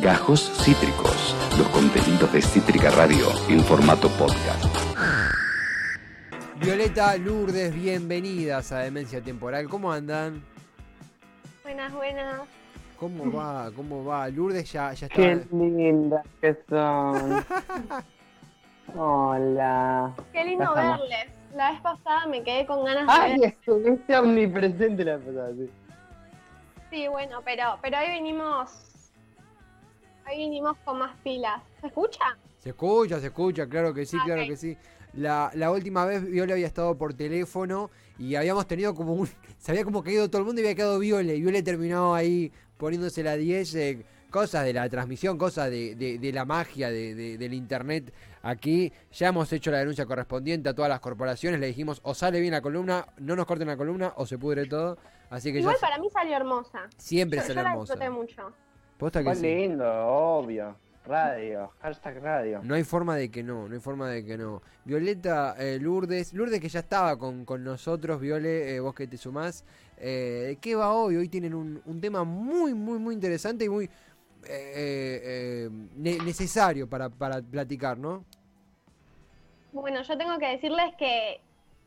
Gajos Cítricos, los contenidos de Cítrica Radio en formato podcast. Violeta Lourdes, bienvenidas a Demencia Temporal. ¿Cómo andan? Buenas, buenas. ¿Cómo va? ¿Cómo va? Lourdes ya, ya está. Qué lindas que son. Hola. Qué lindo verles. La vez pasada me quedé con ganas de Ay, ver. estuviste omnipresente la pasada, sí. Sí, bueno, pero, pero hoy vinimos. Hoy vinimos con más pilas. ¿Se escucha? Se escucha, se escucha, claro que sí, Ah, claro que sí. La, la última vez Viole había estado por teléfono y habíamos tenido como un... Se había como caído todo el mundo y había quedado Viole. Y Viole terminó ahí poniéndose la 10, eh, cosas de la transmisión, cosas de, de- de la magia de- de- del internet aquí. Ya hemos hecho la denuncia correspondiente a todas las corporaciones. Le dijimos o sale bien la columna, no nos corten la columna o se pudre todo. Así que Igual ya para mí salió hermosa. siempre Yo, sale yo la hermosa. disfruté mucho. Posta que Fue sí. lindo, obvio. Radio, hashtag radio. No hay forma de que no, no hay forma de que no. Violeta eh, Lourdes, Lourdes que ya estaba con, con nosotros, Viole, eh, vos que te sumás. Eh, ¿De qué va hoy? Hoy tienen un, un tema muy, muy, muy interesante y muy eh, ne- necesario para, para platicar, ¿no? Bueno, yo tengo que decirles que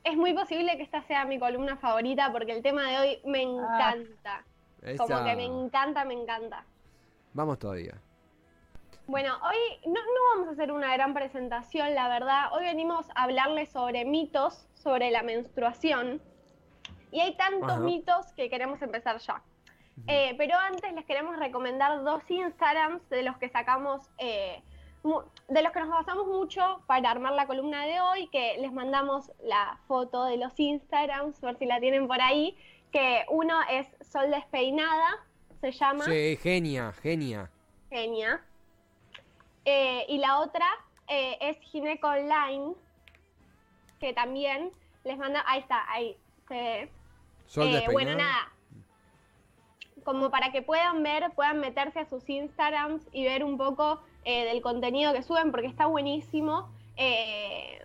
es muy posible que esta sea mi columna favorita porque el tema de hoy me encanta. Como que me encanta, me encanta. Vamos todavía. Bueno, hoy no, no vamos a hacer una gran presentación, la verdad. Hoy venimos a hablarles sobre mitos sobre la menstruación. Y hay tantos Ajá. mitos que queremos empezar ya. Eh, pero antes les queremos recomendar dos Instagrams de los que sacamos, eh, de los que nos basamos mucho para armar la columna de hoy, que les mandamos la foto de los Instagrams, a ver si la tienen por ahí, que uno es Sol Despeinada, se llama. Sí, genia, genia. Genia. Eh, y la otra eh, es Gineco Online, que también les manda. Ahí está, ahí se ve. Sol Eh, bueno, nada. Como para que puedan ver, puedan meterse a sus Instagrams y ver un poco del contenido que suben, porque está buenísimo. Eh,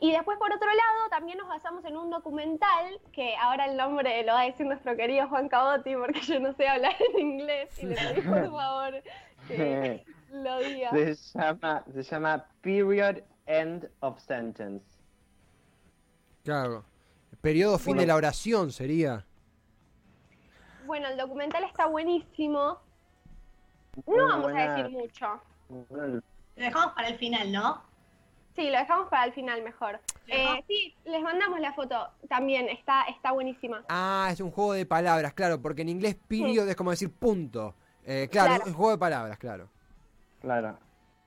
y después, por otro lado, también nos basamos en un documental, que ahora el nombre lo va a decir nuestro querido Juan Cabotti, porque yo no sé hablar en inglés, y le pedí por favor que lo diga. Se llama, se llama Period End of Sentence. Claro. Periodo fin Bueno. de la oración sería. Bueno, el documental está buenísimo. Muy No vamos buena- a decir mucho. Lo dejamos para el final, ¿no? Sí, lo dejamos para el final mejor. Eh, sí, les mandamos la foto también, está, está buenísima. Ah, es un juego de palabras, claro, porque en inglés period es como decir punto. Eh, claro, Claro. es un juego de palabras, claro. Claro.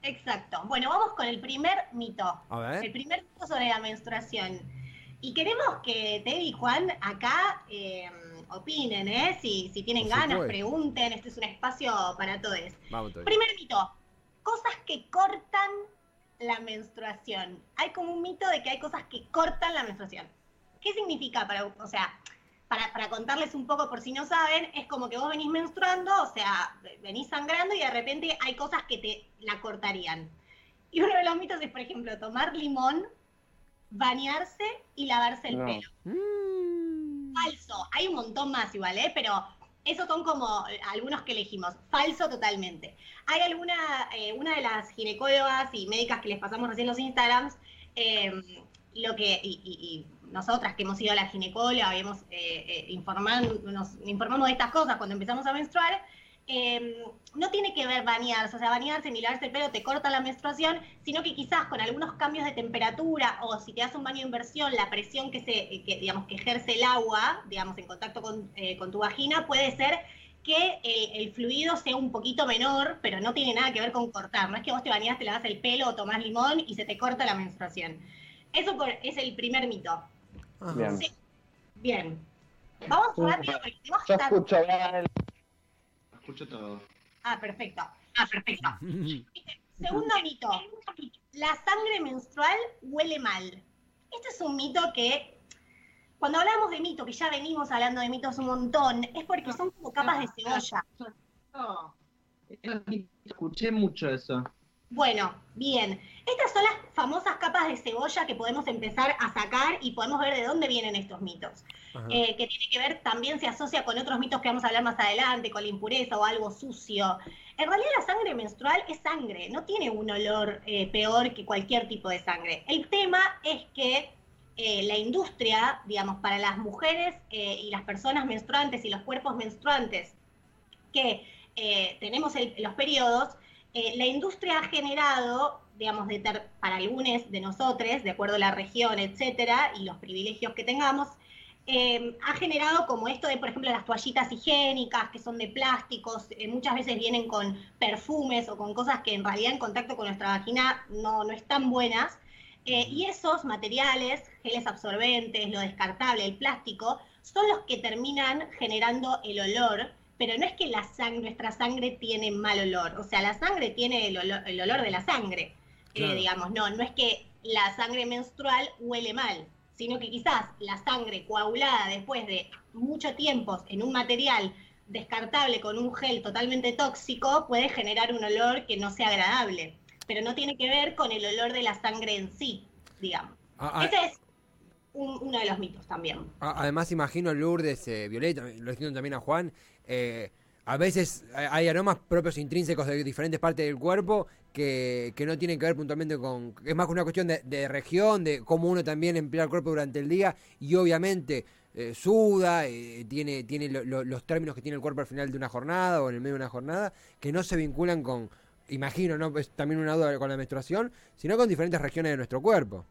Exacto. Bueno, vamos con el primer mito. A ver. El primer mito sobre la menstruación. Y queremos que Teddy y Juan acá eh, opinen, ¿eh? Si, si tienen ganas, pregunten. Este es un espacio para todos. Primer mito. Cosas que cortan la menstruación. Hay como un mito de que hay cosas que cortan la menstruación. ¿Qué significa para, o sea, para, para contarles un poco por si no saben, es como que vos venís menstruando, o sea, venís sangrando y de repente hay cosas que te la cortarían. Y uno de los mitos es, por ejemplo, tomar limón, bañarse y lavarse el No. pelo. Mm. Falso. Hay un montón más igual, ¿eh? Pero esos son como eh, algunos que elegimos. Falso totalmente. Hay alguna, eh, una de las ginecólogas y médicas que les pasamos recién los Instagrams, eh, lo que, y, y- nosotras que hemos ido a la ginecóloga, habíamos eh, eh, nos informamos de estas cosas cuando empezamos a menstruar, eh, no tiene que ver bañarse, o sea, bañarse ni lavarse el pelo te corta la menstruación, sino que quizás con algunos cambios de temperatura o si te das un baño de inversión, la presión que se, eh, que, digamos, que ejerce el agua, digamos, en contacto con, eh, con tu vagina, puede ser que el fluido sea un poquito menor, pero no tiene nada que ver con cortar. No es que vos te bañás, te lavas el pelo o tomás limón y se te corta la menstruación. Eso por- es el primer mito. Bien. Sí. Bien. Vamos rápido porque tenemos Yo escucho bien. Escucho todo. Ah, perfecto. Ah, perfecto. Segundo mito. La sangre menstrual huele mal. Este es un mito que, cuando hablamos de mito, que ya venimos hablando de mitos un montón, es porque son como capas de cebolla. No. Escuché mucho eso. Bueno, bien. Estas son las famosas capas de cebolla que podemos empezar a sacar y podemos ver de dónde vienen estos mitos. Eh, que tiene que ver, también se asocia con otros mitos que vamos a hablar más adelante, con la impureza o algo sucio. En realidad la sangre menstrual es sangre, no tiene un olor eh, peor que cualquier tipo de sangre. El tema es que eh, la industria, digamos, para las mujeres y las personas menstruantes y los cuerpos menstruantes que tenemos el- los periodos, eh, la industria ha generado, digamos, de ter- para algunos de nosotros, de acuerdo a la región, etcétera, y los privilegios que tengamos, eh, ha generado como esto de, por ejemplo, las toallitas higiénicas que son de plásticos, eh, muchas veces vienen con perfumes o con cosas que en realidad en contacto con nuestra vagina no, no están buenas. Eh, y esos materiales, geles absorbentes, lo descartable, el plástico, son los que terminan generando el olor, pero no es que la sang- nuestra sangre tiene mal olor, o sea, la sangre tiene el olor, el olor de la sangre, Eh, digamos, no, no es que la sangre menstrual huele mal, sino que quizás la sangre coagulada después de mucho tiempo en un material descartable con un gel totalmente tóxico puede generar un olor que no sea agradable, pero no tiene que ver con el olor de la sangre en sí, digamos. A- a- Ese es un- uno de los mitos también. a- además, imagino Lourdes, eh, Violeta, lo entiendo también a Juan. eh, a veces hay- hay aromas propios intrínsecos de diferentes partes del cuerpo que, que no tienen que ver puntualmente con. Es más que una cuestión de, de región, de cómo uno también emplea el cuerpo durante el día y obviamente. eh, suda, eh, tiene, tiene lo- lo- los términos que tiene el cuerpo al final de una jornada o en el medio de una jornada, que no se vinculan con, imagino, ¿no? Es también una duda con la menstruación, sino con diferentes regiones de nuestro cuerpo.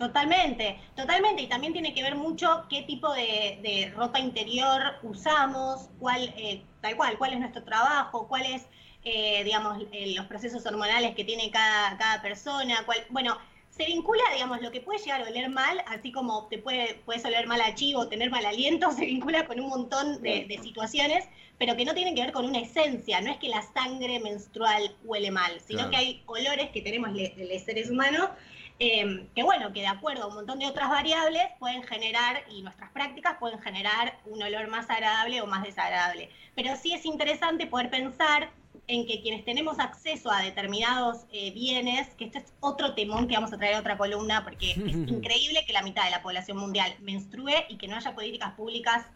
Totalmente, totalmente. Y también tiene que ver mucho qué tipo de, de ropa interior usamos, cuál, eh, tal cual, cuál es nuestro trabajo, cuál es, eh, digamos, eh, los procesos hormonales que tiene cada, cada persona. Cuál, bueno, se vincula, digamos, lo que puede llegar a oler mal, así como te puede, puedes oler mal a chivo, tener mal aliento, se vincula con un montón de, de situaciones, pero que no tienen que ver con una esencia. No es que la sangre menstrual huele mal, sino Claro. que hay olores que tenemos los seres humanos eh, que bueno, que de acuerdo a un montón de otras variables pueden generar, y nuestras prácticas pueden generar un olor más agradable o más desagradable. Pero sí es interesante poder pensar en que quienes tenemos acceso a determinados eh, bienes, que este es otro temón que vamos a traer a otra columna, porque es increíble que la mitad de la población mundial menstrue y que no haya políticas públicas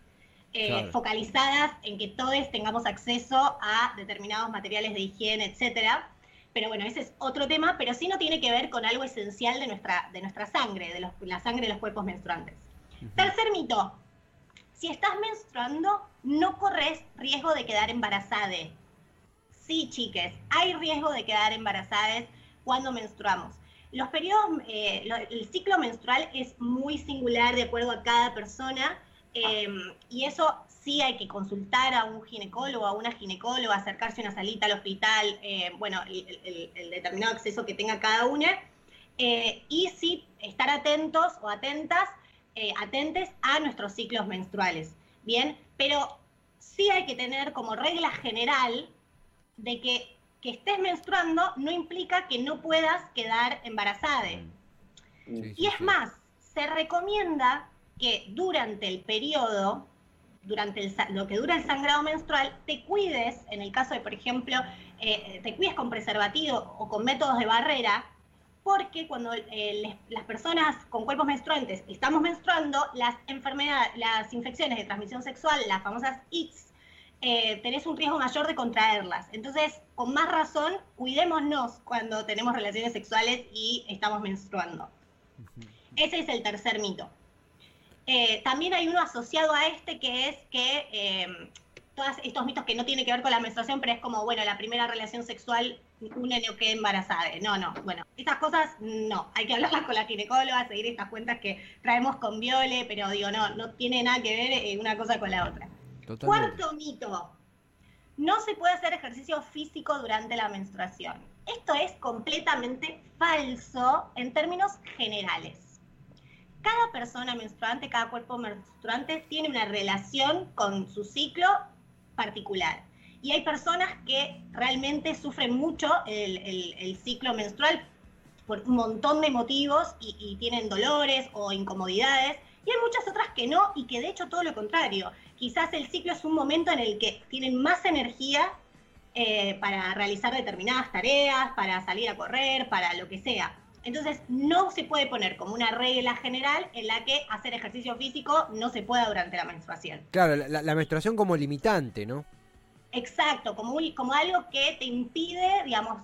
eh, Claro. focalizadas en que todos tengamos acceso a determinados materiales de higiene, etcétera. Pero bueno, ese es otro tema, pero sí no tiene que ver con algo esencial de nuestra, de nuestra sangre, de los- la sangre de los cuerpos menstruantes. Tercer mito. Si estás menstruando, no corres riesgo de quedar embarazada. Sí, chiques, hay riesgo de quedar embarazadas cuando menstruamos. Los periodos, eh, lo- el ciclo menstrual es muy singular de acuerdo a cada persona eh, y eso sí hay que consultar a un ginecólogo, a una ginecóloga, acercarse a una salita al hospital, eh, bueno, el, el- el determinado acceso que tenga cada una eh, y sí estar atentos o atentas, eh, atentes a nuestros ciclos menstruales. Bien, pero sí hay que tener como regla general de que que estés menstruando no implica que no puedas quedar embarazada. Sí, sí, Y es sí. más, se recomienda que durante el periodo, durante el lo que dura el sangrado menstrual, te cuides, en el caso de, por ejemplo, eh, te cuides con preservativo o con métodos de barrera, porque cuando eh, les- las personas con cuerpos menstruantes estamos menstruando, las enfermedades, las infecciones de transmisión sexual, las famosas ITS, eh, tenés un riesgo mayor de contraerlas. Entonces, con más razón, cuidémonos cuando tenemos relaciones sexuales y estamos menstruando. Ese es el tercer mito. Eh, también hay uno asociado a este que es que eh, todos estos mitos que no tienen que ver con la menstruación, pero es como, bueno, la primera relación sexual, una no queda embarazada. No, no, bueno, estas cosas no, hay que hablarlas con la ginecóloga, seguir estas cuentas que traemos con Viole, pero digo, no, no tiene nada que ver eh, una cosa con la otra. Totalmente. Cuarto mito. No se puede hacer ejercicio físico durante la menstruación. Esto es completamente falso en términos generales. Cada persona menstruante, cada cuerpo menstruante tiene una relación con su ciclo particular. Y hay personas que realmente sufren mucho el, ciclo menstrual por un montón de motivos y, y tienen dolores o incomodidades. Y hay muchas otras que no y que de hecho todo lo contrario. Quizás el ciclo es un momento en el que tienen más energía eh, para realizar determinadas tareas, para salir a correr, para lo que sea. Entonces no se puede poner como una regla general en la que hacer ejercicio físico no se pueda durante la menstruación. Claro, la, menstruación como limitante, ¿no? Exacto, como, un- como algo que te impide, digamos,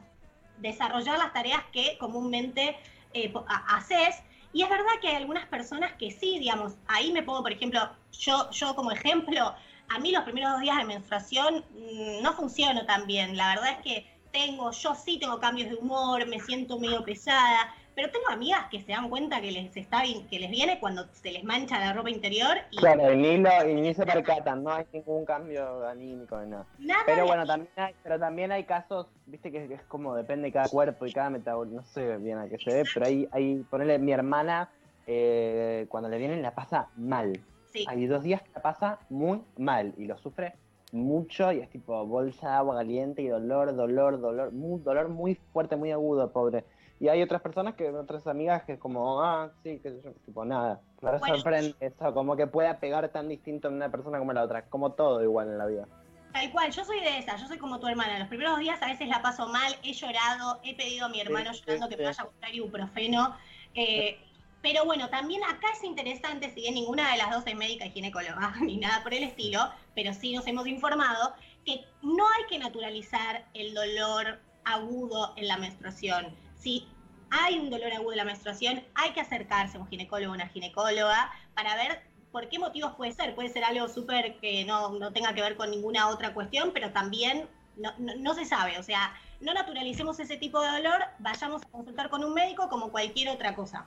desarrollar las tareas que comúnmente eh, haces. Y es verdad que hay algunas personas que sí, digamos, ahí me pongo, por ejemplo, yo, yo como ejemplo, a mí los primeros dos días de menstruación mm, no funciono tan bien. La verdad es que tengo, yo sí tengo cambios de humor, me siento medio pesada, pero tengo amigas que se dan cuenta que les está bien- que les viene cuando se les mancha la ropa interior y Claro, y ni, lo, y ni se percatan, no hay ningún cambio anímico ni nada. Pero bueno, también hay, pero también hay casos, viste que es como depende de cada cuerpo y cada metabolismo, no sé bien a qué se ve, pero hay, hay ponerle mi hermana, eh, cuando le vienen la pasa mal. sí. Hay dos días que la pasa muy mal y lo sufre mucho y es tipo bolsa de agua caliente y dolor, dolor, dolor, muy, dolor muy fuerte, muy agudo, pobre. Y hay otras personas que, otras amigas que como, ah, sí, sé yo, tipo nada. Me Bueno. sorprende eso, como que pueda pegar tan distinto en una persona como en la otra, como todo igual en la vida. Tal cual, yo soy de esa, yo soy como tu hermana. Los primeros días a veces la paso mal, he llorado, he pedido a mi hermano Sí, llorando sí, que me sí. vaya a buscar ibuprofeno. eh, pero bueno, también acá es interesante, si bien ninguna de las dos es médica y ginecóloga, ni nada por el estilo, pero sí nos hemos informado que no hay que naturalizar el dolor agudo en la menstruación. Si hay un dolor agudo en la menstruación, hay que acercarse a un ginecólogo o una ginecóloga para ver por qué motivos puede ser. Puede ser algo súper que no, no tenga que ver con ninguna otra cuestión, pero también no, se sabe. O sea, no naturalicemos ese tipo de dolor, vayamos a consultar con un médico como cualquier otra cosa.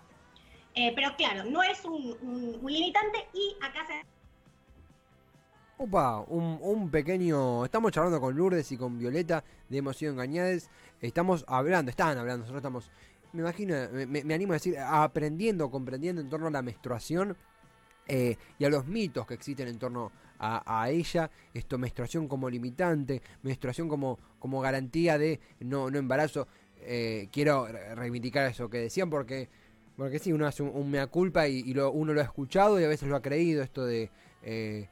Eh, pero claro, no es un, limitante y acá se Opa, un, pequeño. Estamos charlando con Lourdes y con Violeta de Hemos sido engañadas. Estamos hablando, estaban hablando, nosotros estamos. Me imagino, me, me- animo a decir, aprendiendo, comprendiendo en torno a la menstruación eh, y a los mitos que existen en torno a, ella. Esto, menstruación como limitante, menstruación como, como garantía de no, no embarazo. Eh, quiero re- reivindicar eso que decían porque, porque sí, uno hace un, mea culpa y, lo- uno lo ha escuchado y a veces lo ha creído, esto de. eh,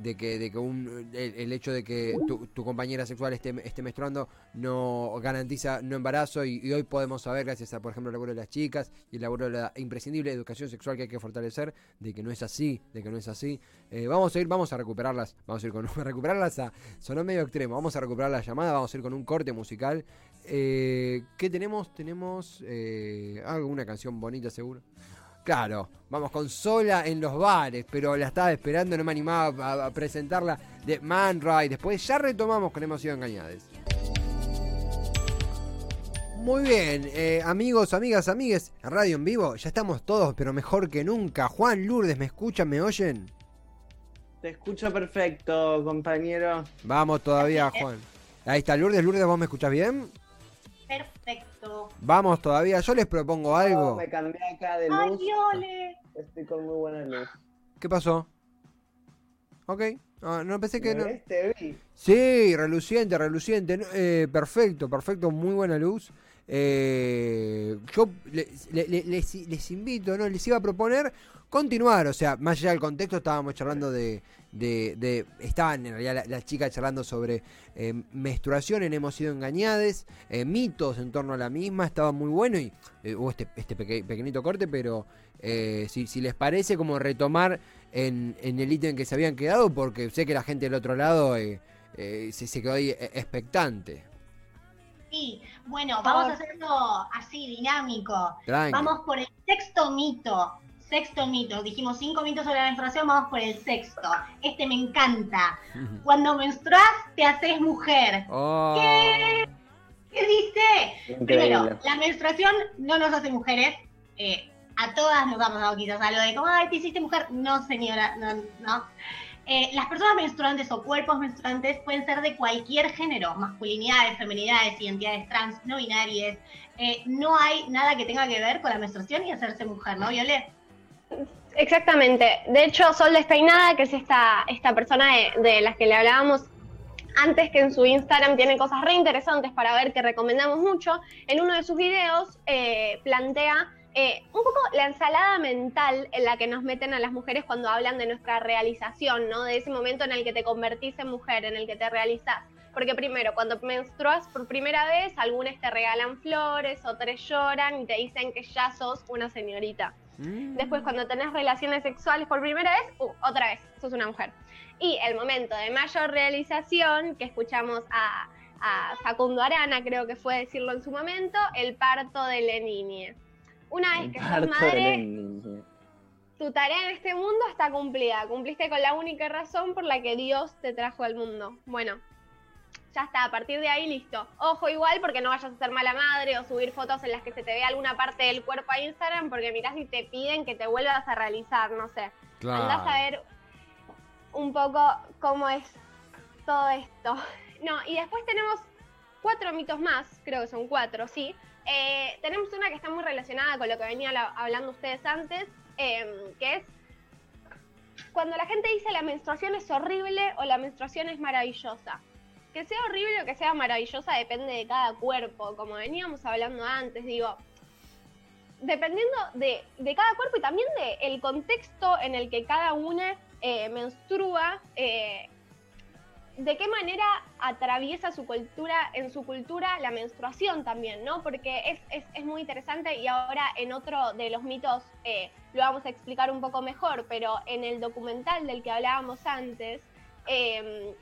de que, de que un, el, el hecho de que tu, tu compañera sexual esté, esté menstruando no garantiza no embarazo y, y hoy podemos saber gracias a por ejemplo el laburo de las chicas y el laburo de la imprescindible educación sexual que hay que fortalecer de que no es así de que no es así Eh, vamos a ir vamos a recuperarlas vamos a ir con a recuperarlas a, sonó medio extremo vamos a recuperar la llamada vamos a ir con un corte musical eh, ¿qué tenemos? tenemos eh, alguna canción bonita seguro Claro, vamos con Sola en los bares, pero la estaba esperando, no me animaba a, a presentarla de Man Ray. Después ya retomamos con Hemos sido engañados. Muy bien, eh, amigos, amigas, amigues, radio en vivo, ya estamos todos, pero mejor que nunca. Juan Lourdes, ¿me escuchan, me oyen? Te escucho perfecto, compañero. Vamos todavía, Juan. Ahí está Lourdes, Lourdes, ¿vos me escuchás bien? Perfecto. Vamos todavía, yo les propongo algo. Oh, me cambié acá de ¡Ay, luz. ole! Estoy con muy buena luz. ¿Qué pasó? Ok, ah, no pensé que ¿Me no. ves? Te vi. Sí, reluciente, reluciente. eh, perfecto, perfecto, muy buena luz. Eh, yo le- le- le- les, les invito, ¿no? Les iba a proponer continuar, o sea, más allá del contexto, estábamos charlando de. de, de- estaban en realidad la- las chicas charlando sobre eh, menstruación en Hemos sido engañadas, eh, mitos en torno a la misma, estaba muy bueno y eh, hubo este, este peque- pequeñito corte, pero eh, si, si les parece, como retomar en, en el ítem que se habían quedado, porque sé que la gente del otro lado. eh, eh, se, se quedó ahí eh, expectante. Sí, bueno, vamos a hacerlo así, dinámico. Tranqui. Vamos por el sexto mito. Sexto mito. Dijimos cinco mitos sobre la menstruación, vamos por el sexto. Este me encanta. Cuando menstruas, te haces mujer. Oh. ¿Qué dice? Increíble. Primero, la menstruación no nos hace mujeres. Eh, a todas nos ha pasado quizás algo de como, ay, te hiciste mujer. No, señora, no. no. Eh, las personas menstruantes o cuerpos menstruantes pueden ser de cualquier género, masculinidades, feminidades, identidades trans, no binarias. Eh, no hay nada que tenga que ver con la menstruación y hacerse mujer, ¿no, Violet? Exactamente. De hecho, Sol Despeinada, que es esta, esta persona de, las que le hablábamos antes, que en su Instagram tiene cosas re interesantes para ver que recomendamos mucho, en uno de sus videos eh, plantea eh, un poco la ensalada mental en la que nos meten a las mujeres cuando hablan de nuestra realización, ¿no? De ese momento en el que te convertís en mujer, en el que te realizás. Porque primero, cuando menstruas por primera vez, algunos te regalan flores, otros lloran y te dicen que ya sos una señorita. Mm. Después, cuando tenés relaciones sexuales por primera vez, uh, otra vez, sos una mujer. Y el momento de mayor realización, que escuchamos a, a Facundo Arana, creo que fue decirlo en su momento, el parto de la niña. Una vez que sos madre, tu tarea en este mundo está cumplida. Cumpliste con la única razón por la que Dios te trajo al mundo. Bueno, ya está, a partir de ahí listo. Ojo igual porque no vayas a ser mala madre o subir fotos en las que se te vea alguna parte del cuerpo a Instagram porque mirás y te piden que te vuelvas a realizar, no sé. Andás a ver un poco cómo es todo esto. No, y después tenemos cuatro mitos más, creo que son cuatro, sí. Eh, tenemos una que está muy relacionada con lo que venían hablando ustedes antes, eh, que es cuando la gente dice la menstruación es horrible o la menstruación es maravillosa. Que sea horrible o que sea maravillosa depende de cada cuerpo, como veníamos hablando antes, digo, dependiendo de, de cada cuerpo y también del contexto en el que cada una eh, menstrua, eh, de qué manera atraviesa su cultura, en su cultura la menstruación también, ¿no? Porque es, es, es muy interesante y ahora en otro de los mitos eh, lo vamos a explicar un poco mejor, pero en el documental del que hablábamos antes, eh,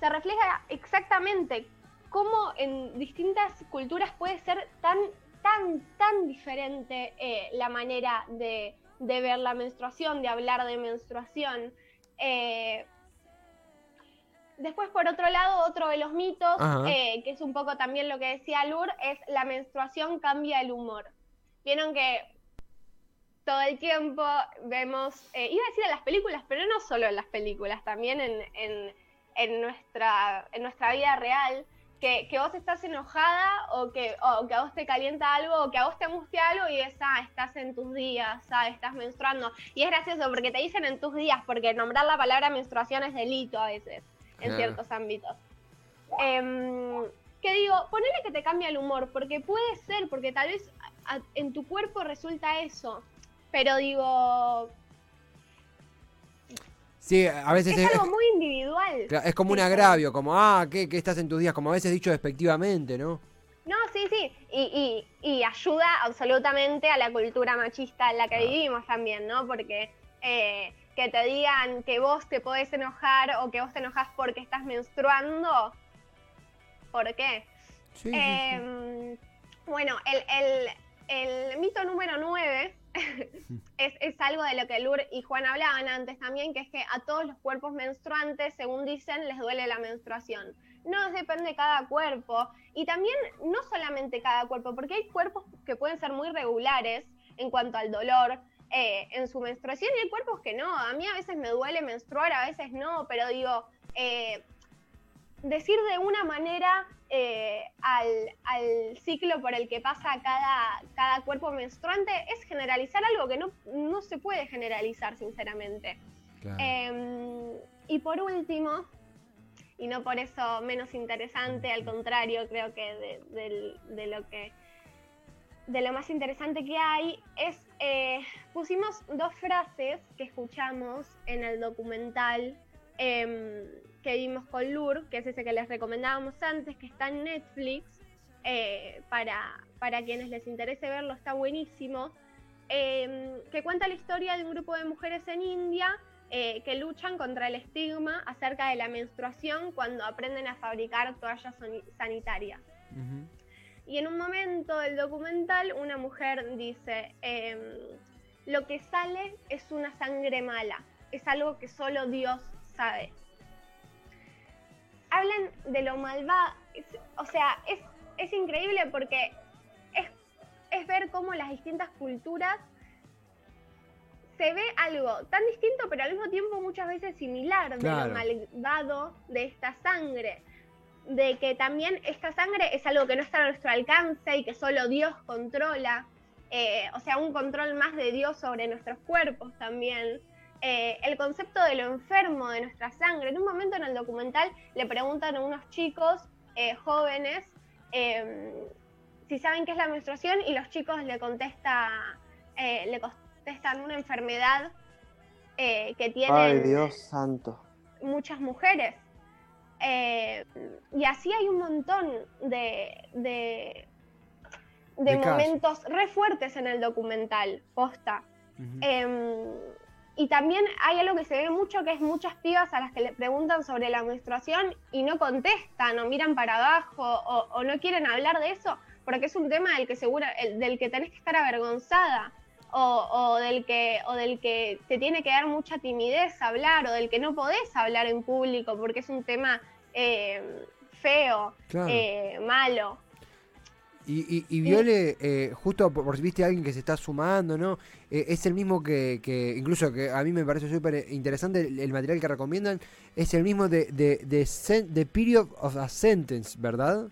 se refleja exactamente cómo en distintas culturas puede ser tan, tan, tan diferente eh, la manera de, de ver la menstruación, de hablar de menstruación. Eh, Después, por otro lado, otro de los mitos, eh, que es un poco también lo que decía Lur, es la menstruación cambia el humor. Vieron que todo el tiempo vemos, iba a decir en las películas, pero no solo en las películas, también en, en- en nuestra, en nuestra vida real, que, que vos estás enojada o que, o que a vos te calienta algo o que a vos te angustia algo y es, ah, estás en tus días, ah, estás menstruando. Y es gracioso porque te dicen en tus días, porque nombrar la palabra menstruación es delito a veces, en Ah. ciertos ámbitos. Em, que digo, ponele que te cambia el humor, porque puede ser, porque tal vez a- a- en tu cuerpo resulta eso. Pero digo, Sí, a veces es es, algo muy individual. es- como un agravio, como, ah, ¿qué, qué estás en tus días? Como a veces dicho despectivamente, ¿no? No, sí, sí. Y, y, y ayuda absolutamente a la cultura machista en la que vivimos también, ¿no? Porque eh, que te digan que vos te podés enojar o que vos te enojas porque estás menstruando, ¿por qué? Sí, sí, sí. Em, bueno, el, el- el mito número 9 es, es algo de lo que Lur y Juan hablaban antes también, que es que a todos los cuerpos menstruantes, según dicen, les duele la menstruación. No, depende de cada cuerpo. Y también, no solamente cada cuerpo, porque hay cuerpos que pueden ser muy regulares en cuanto al dolor eh, en su menstruación y hay cuerpos que no. A mí a veces me duele menstruar, a veces no, pero digo, eh, decir de una manera eh, al, al ciclo por el que pasa cada, cada cuerpo menstruante es generalizar algo que no, no se puede generalizar, sinceramente. Claro. Eh, y por último, y no por eso menos interesante, al contrario, creo que de, de lo que de lo más interesante que hay es eh, pusimos dos frases que escuchamos en el documental em, que vimos con Lur, que es ese que les recomendábamos antes, que está en Netflix, eh, para, para quienes les interese verlo, está buenísimo, em, que cuenta la historia de un grupo de mujeres en India eh, que luchan contra el estigma acerca de la menstruación cuando aprenden a fabricar toallas sanitarias. Ujú. Y en un momento del documental una mujer dice, em, lo que sale es una sangre mala, es algo que solo Dios sabe. Hablan de lo malvado, o sea, es, es increíble porque es, es ver cómo las distintas culturas se ve algo tan distinto, pero al mismo tiempo muchas veces similar de lo malvado de esta sangre de que también esta sangre es algo que no está a nuestro alcance y que solo Dios controla, eh, o sea, un control más de Dios sobre nuestros cuerpos también. Eh, el concepto de lo enfermo de nuestra sangre. En un momento en el documental le preguntan a unos chicos eh, jóvenes eh, si saben qué es la menstruación y los chicos le contesta, eh, le contestan una enfermedad eh, que tienen Ay, Dios santo. muchas mujeres. Eh, y así hay un montón de, de, de De casos. momentos re fuertes en el documental, posta. Eh, y también hay algo que se ve mucho, que es muchas pibas a las que le preguntan sobre la menstruación y no contestan o miran para abajo o, o no quieren hablar de eso, porque es un tema del que, segura, el- del que tenés que estar avergonzada o, o del que, o del que te tiene que dar mucha timidez hablar o del que no podés hablar en público porque es un tema eh, feo, Claro. eh, malo. Y, y, y Viole, eh, justo por, si viste a alguien que se está sumando, ¿no? Eh, es el mismo que, que, incluso que a mí me parece súper interesante el, el material que recomiendan, es el mismo de, de, de sen- The Period of a Sentence, ¿verdad?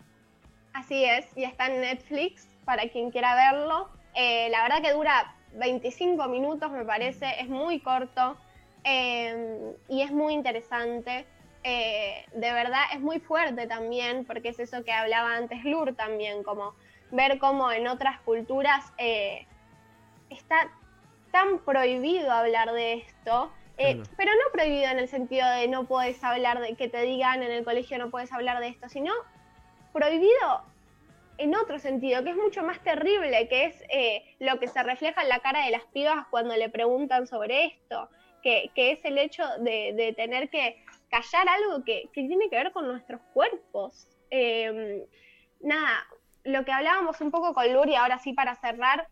Así es, y está en Netflix para quien quiera verlo. Eh, la verdad que dura 25 minutos, me parece, es muy corto eh, y es muy interesante. Eh, de verdad es muy fuerte también, porque es eso que hablaba antes Lur también, como ver cómo en otras culturas eh, está tan prohibido hablar de esto. eh, Claro. Pero no prohibido en el sentido de no puedes hablar de que te digan en el colegio no puedes hablar de esto, sino prohibido en otro sentido, que es mucho más terrible, que es eh, lo que se refleja en la cara de las pibas cuando le preguntan sobre esto, que, que es el hecho de, de tener que callar algo que, que tiene que ver con nuestros cuerpos. Eh, nada, lo que hablábamos un poco con Luri, ahora sí para cerrar,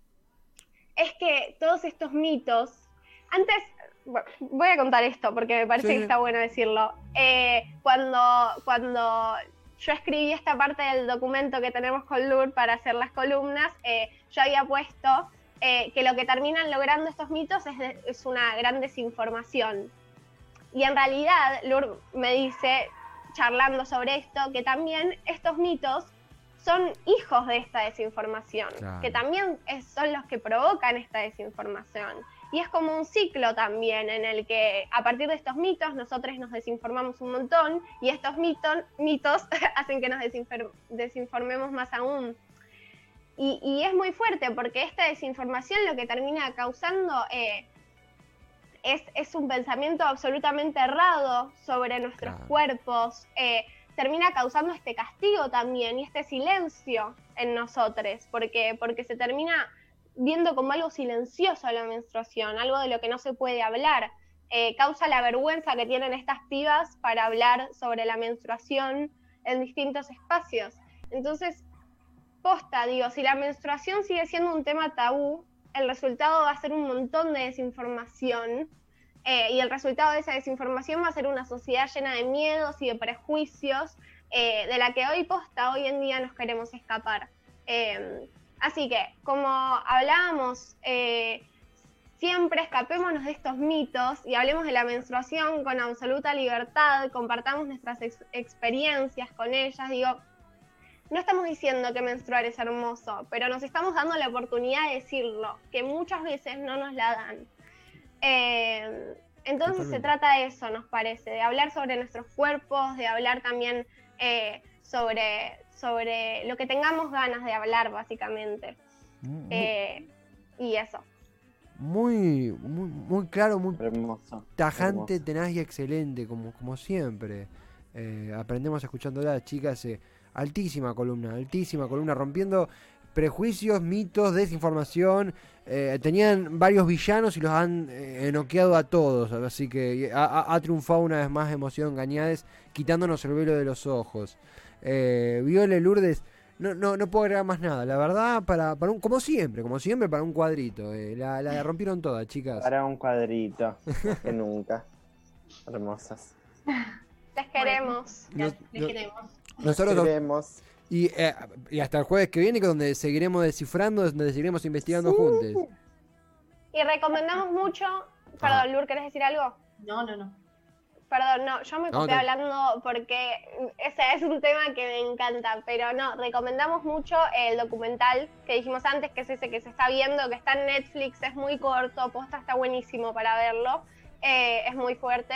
es que todos estos mitos, antes, bueno, voy a contar esto porque me parece Sí, que está bueno decirlo. Eh, cuando, cuando yo escribí esta parte del documento que tenemos con Lur para hacer las columnas, eh, yo había puesto eh, que lo que terminan logrando estos mitos es, de- es una gran desinformación. Y en realidad, Lur me dice, charlando sobre esto, que también estos mitos son hijos de esta desinformación, Claro. que también es- son los que provocan esta desinformación. Y es como un ciclo también en el que a partir de estos mitos nosotros nos desinformamos un montón y estos mitos, mitos hacen que nos desinformemos más aún. Y, y es muy fuerte porque esta desinformación lo que termina causando eh, es, es un pensamiento absolutamente errado sobre nuestros Claro. cuerpos. eh, termina causando este castigo también y este silencio en nosotros, porque, porque se termina viendo como algo silencioso la menstruación, algo de lo que no se puede hablar. Eh, causa la vergüenza que tienen estas pibas para hablar sobre la menstruación en distintos espacios. Entonces, posta, digo, si la menstruación sigue siendo un tema tabú, el resultado va a ser un montón de desinformación eh, y el resultado de esa desinformación va a ser una sociedad llena de miedos y de prejuicios eh, de la que hoy posta, hoy en día nos queremos escapar. Eh, así que, como hablábamos, eh, siempre escapémonos de estos mitos y hablemos de la menstruación con absoluta libertad, compartamos nuestras ex- experiencias con ellas, digo, no estamos diciendo que menstruar es hermoso, pero nos estamos dando la oportunidad de decirlo, que muchas veces no nos la dan. Eh, entonces se trata de eso, nos parece, de hablar sobre nuestros cuerpos, de hablar también eh, sobre, sobre lo que tengamos ganas de hablar, básicamente. Mu- Eh, y eso. Muy, muy, muy claro, muy Hermoso. tajante, hermoso. tenaz y excelente, como, como siempre. Eh, aprendemos escuchándola, chicas. eh, altísima columna, altísima columna, rompiendo prejuicios, mitos, desinformación. Eh, tenían varios villanos y los han eh, noqueado a todos. Así que ha, triunfado una vez más Emoción Gañades, quitándonos el velo de los ojos. Eh, Viole Lourdes. No, no, no puedo agregar más nada. La verdad, para, para un, como siempre, como siempre, para un cuadrito. eh, la, la rompieron todas, chicas. Para un cuadrito, más que nunca. Hermosas. Les queremos. Nos- queremos. Nosotros Queremos. Y, eh, y hasta el jueves que viene, que donde seguiremos descifrando, donde seguiremos investigando juntos. Y recomendamos mucho. Ah. Perdón, Lur, ¿querés decir algo? No, no, no. Perdón, no, yo me No, te- hablando porque ese es un tema que me encanta, pero no, recomendamos mucho el documental que dijimos antes, que es ese que se está viendo, que está en Netflix, es muy corto, posta está buenísimo para verlo, eh, es muy fuerte.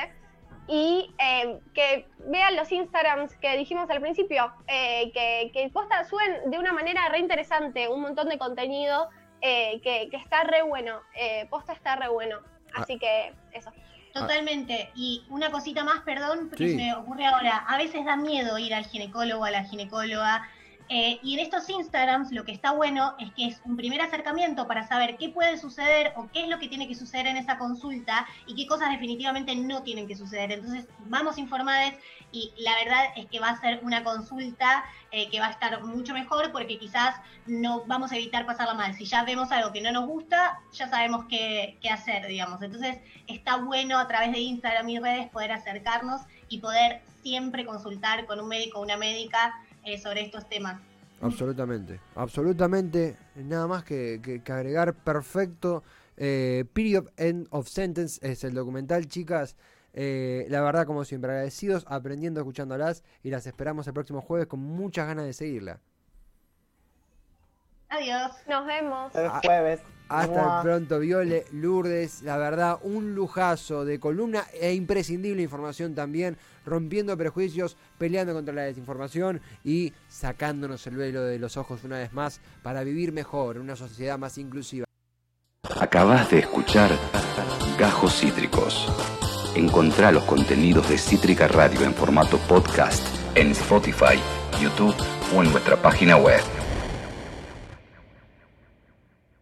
Y eh, que vean los Instagrams que dijimos al principio, eh, que, que posta suben de una manera re interesante un montón de contenido eh, que, que está re bueno, eh, posta está re bueno. Así que eso. Totalmente. Y una cosita más, perdón, porque Sí. se me ocurre ahora. A veces da miedo ir al ginecólogo, a la ginecóloga. Eh, y en estos Instagrams lo que está bueno es que es un primer acercamiento para saber qué puede suceder o qué es lo que tiene que suceder en esa consulta y qué cosas definitivamente no tienen que suceder. Entonces vamos informados y la verdad es que va a ser una consulta eh, que va a estar mucho mejor porque quizás no vamos a evitar pasarla mal. Si ya vemos algo que no nos gusta, ya sabemos qué, qué hacer, digamos. Entonces está bueno a través de Instagram y redes poder acercarnos y poder siempre consultar con un médico o una médica eh, sobre estos temas. Absolutamente, absolutamente, nada más que, que- que agregar, perfecto. Eh, Period End of Sentence es el documental, chicas. Eh, la verdad, como siempre, agradecidos, aprendiendo, escuchándolas y las esperamos el próximo jueves con muchas ganas de seguirla. Adiós. Nos vemos. El Ah, jueves. Hasta pronto, Viole, Lourdes, la verdad, un lujazo de columna e imprescindible información también, rompiendo prejuicios, peleando contra la desinformación y sacándonos el velo de los ojos una vez más para vivir mejor, en una sociedad más inclusiva. Acabas de escuchar Gajos Cítricos. Encontrá los contenidos de Cítrica Radio en formato podcast en Spotify, YouTube o en nuestra página web.